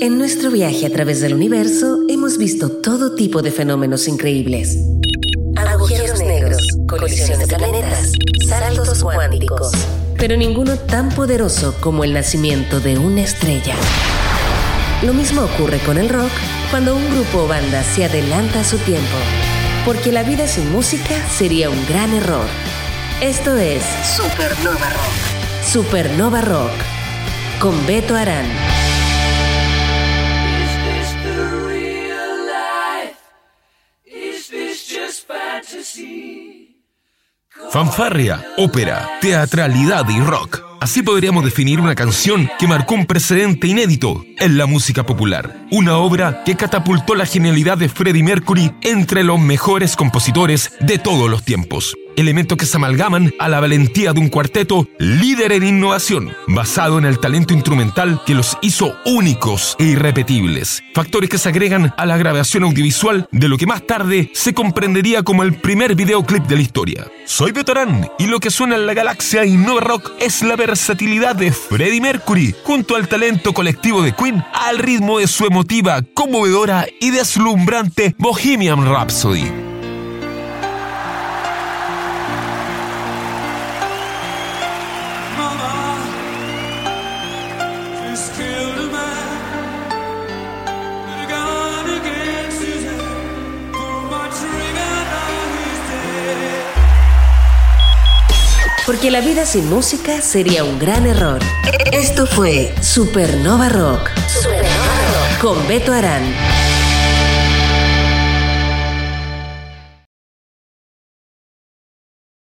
En nuestro viaje a través del universo hemos visto todo tipo de fenómenos increíbles. Agujeros negros, colisiones de planetas, saltos cuánticos. Pero ninguno tan poderoso como el nacimiento de una estrella. Lo mismo ocurre con el rock cuando un grupo o banda se adelanta a su tiempo. Porque la vida sin música sería un gran error. Esto es Supernova Rock. Supernova Rock. Con Beto Arán. Fanfarria, ópera, teatralidad y rock. Así podríamos definir una canción que marcó un precedente inédito en la música popular. Una obra que catapultó la genialidad de Freddie Mercury entre los mejores compositores de todos los tiempos elementos que se amalgaman a la valentía de un cuarteto líder en innovación, basado en el talento instrumental que los hizo únicos e irrepetibles. Factores que se agregan a la grabación audiovisual de lo que más tarde se comprendería como el primer videoclip de la historia. Soy Betorán y lo que suena en la galaxia Innova Rock es la versatilidad de Freddie Mercury junto al talento colectivo de Queen al ritmo de su emotiva, conmovedora y deslumbrante Bohemian Rhapsody. Porque la vida sin música sería un gran error. Esto fue Supernova Rock. Supernova Rock. Con Beto Arán.